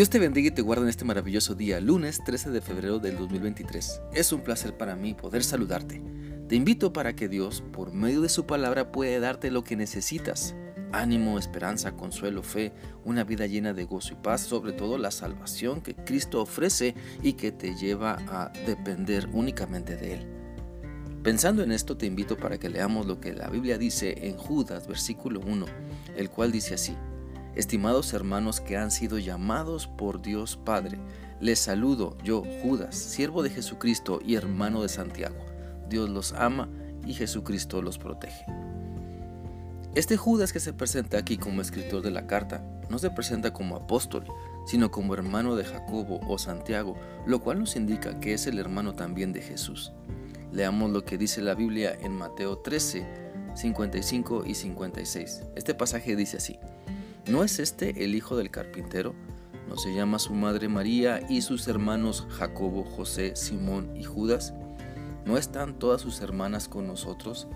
Dios te bendiga y te guarde en este maravilloso día, lunes 13 de febrero del 2023. Es un placer para mí poder saludarte. Te invito para que Dios, por medio de su palabra, pueda darte lo que necesitas. Ánimo, esperanza, consuelo, fe, una vida llena de gozo y paz, sobre todo la salvación que Cristo ofrece y que te lleva a depender únicamente de Él. Pensando en esto, te invito para que leamos lo que la Biblia dice en Judas, versículo 1, el cual dice así. Estimados hermanos que han sido llamados por Dios Padre, les saludo yo, Judas, siervo de Jesucristo y hermano de Santiago. Dios los ama y Jesucristo los protege. Este Judas que se presenta aquí como escritor de la carta no se presenta como apóstol, sino como hermano de Jacobo o Santiago, lo cual nos indica que es el hermano también de Jesús. Leamos lo que dice la Biblia en Mateo 13, 55 y 56. Este pasaje dice así. ¿No es este el hijo del carpintero? ¿No se llama su madre María y sus hermanos Jacobo, José, Simón y Judas? ¿No están todas sus hermanas con nosotros?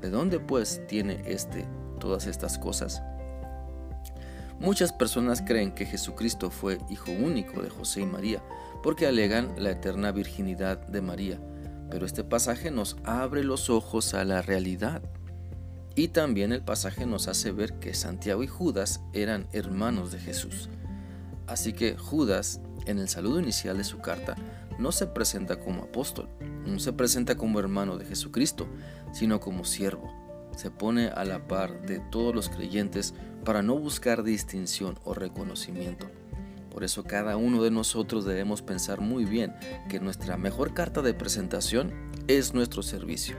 ¿De dónde pues tiene éste todas estas cosas? Muchas personas creen que Jesucristo fue hijo único de José y María, porque alegan la eterna virginidad de María, pero este pasaje nos abre los ojos a la realidad. Y también el pasaje nos hace ver que Santiago y Judas eran hermanos de Jesús. Así que Judas, en el saludo inicial de su carta, no se presenta como apóstol, no se presenta como hermano de Jesucristo, sino como siervo. Se pone a la par de todos los creyentes para no buscar distinción o reconocimiento. Por eso cada uno de nosotros debemos pensar muy bien que nuestra mejor carta de presentación es nuestro servicio.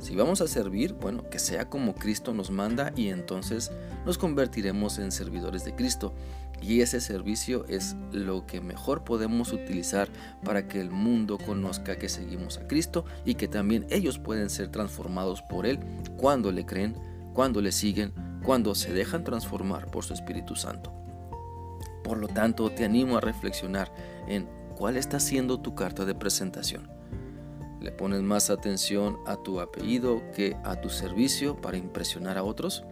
Si vamos a servir, bueno, que sea como Cristo nos manda y entonces nos convertiremos en servidores de Cristo. Y ese servicio es lo que mejor podemos utilizar para que el mundo conozca que seguimos a Cristo y que también ellos pueden ser transformados por Él cuando le creen, cuando le siguen, cuando se dejan transformar por su Espíritu Santo. Por lo tanto, te animo a reflexionar en cuál está siendo tu carta de presentación. ¿Le pones más atención a tu apellido que a tu servicio para impresionar a otros?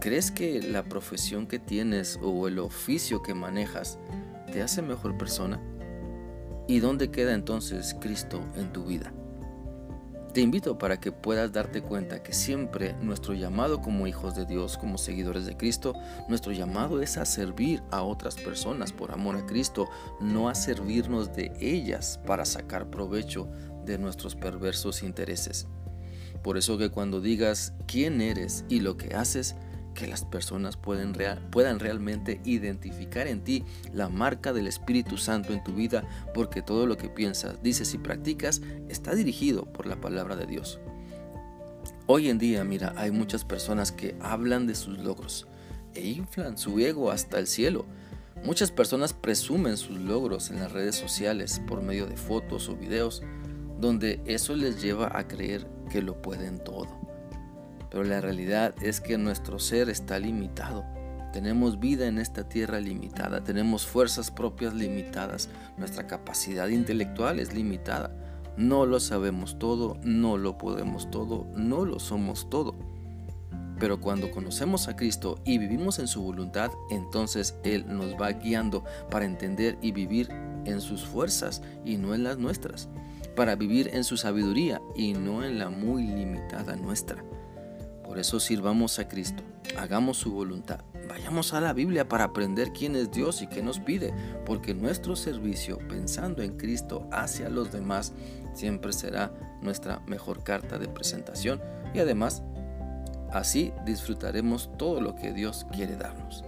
¿Crees que la profesión que tienes o el oficio que manejas te hace mejor persona? ¿Y dónde queda entonces Cristo en tu vida? Te invito para que puedas darte cuenta que siempre nuestro llamado como hijos de Dios, como seguidores de Cristo, nuestro llamado es a servir a otras personas por amor a Cristo, no a servirnos de ellas para sacar provecho de nuestros perversos intereses. Por eso que cuando digas quién eres y lo que haces, que las personas pueden puedan realmente identificar en ti la marca del Espíritu Santo en tu vida, porque todo lo que piensas, dices y practicas está dirigido por la palabra de Dios. Hoy en día, mira, hay muchas personas que hablan de sus logros e inflan su ego hasta el cielo. Muchas personas presumen sus logros en las redes sociales por medio de fotos o videos, donde eso les lleva a creer que lo pueden todo pero la realidad es que nuestro ser está limitado. Tenemos vida en esta tierra limitada, tenemos fuerzas propias limitadas, nuestra capacidad intelectual es limitada. No lo sabemos todo, no lo podemos todo, no lo somos todo. Pero cuando conocemos a Cristo y vivimos en su voluntad, entonces Él nos va guiando para entender y vivir en sus fuerzas y no en las nuestras, para vivir en su sabiduría y no en la muy limitada nuestra. Por eso sirvamos a Cristo, hagamos su voluntad. Vayamos a la Biblia para aprender quién es Dios y qué nos pide, porque nuestro servicio pensando en Cristo hacia los demás siempre será nuestra mejor carta de presentación y además así disfrutaremos todo lo que Dios quiere darnos.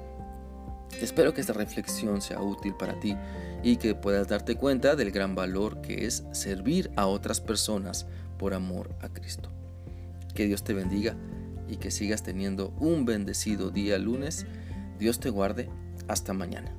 Espero que esta reflexión sea útil para ti y que puedas darte cuenta del gran valor que es servir a otras personas por amor a Cristo. Que Dios te bendiga y que sigas teniendo un bendecido día lunes. Dios te guarde. Hasta mañana.